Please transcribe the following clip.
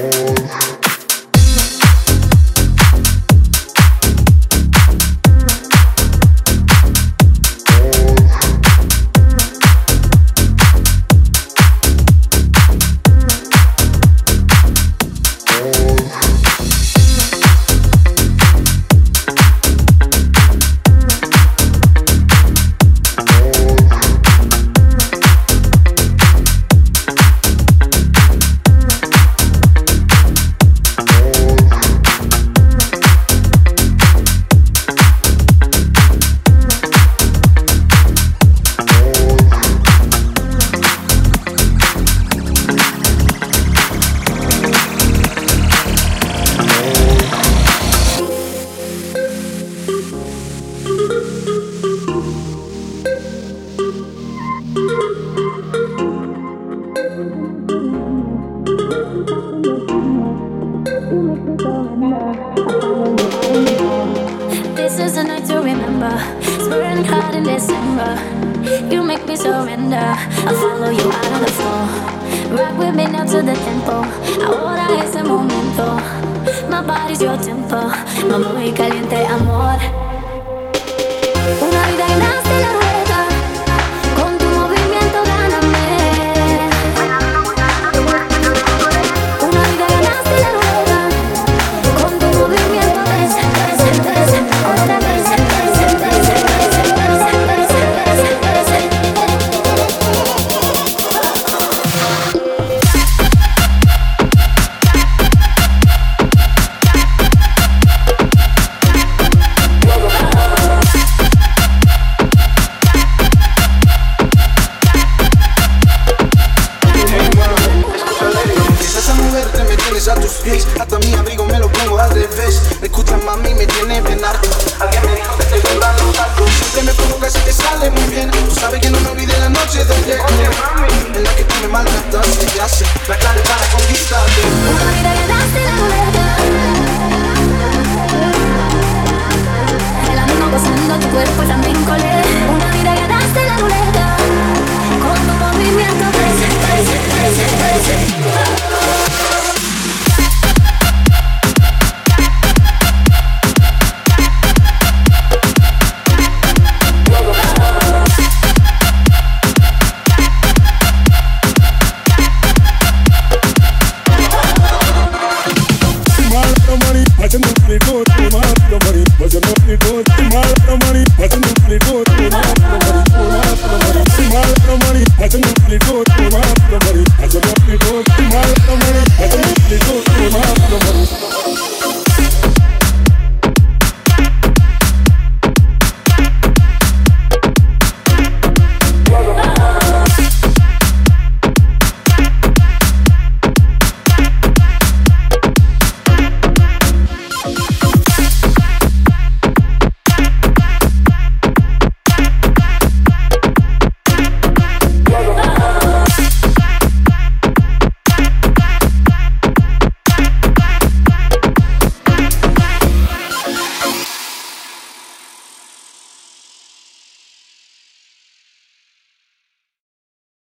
Lord. a night to remember. Swearing hard in December. You make me surrender. I'll follow you out on the floor. Rock with me now to the tempo. Ahora es el momento. My body's your tempo. Mamá y caliente amor. a tus pies. Hasta mi abrigo me lo pongo al revés. Me escuchas mami me tiene bien Alguien me dijo que te gustan los altos Siempre me provocas y te sale muy bien. Tú sabes que no me olvidé la noche de ayer. En la que tú me maltrataste Ya sé, la clave para conquistarte. Una vida que daste la verdad. good.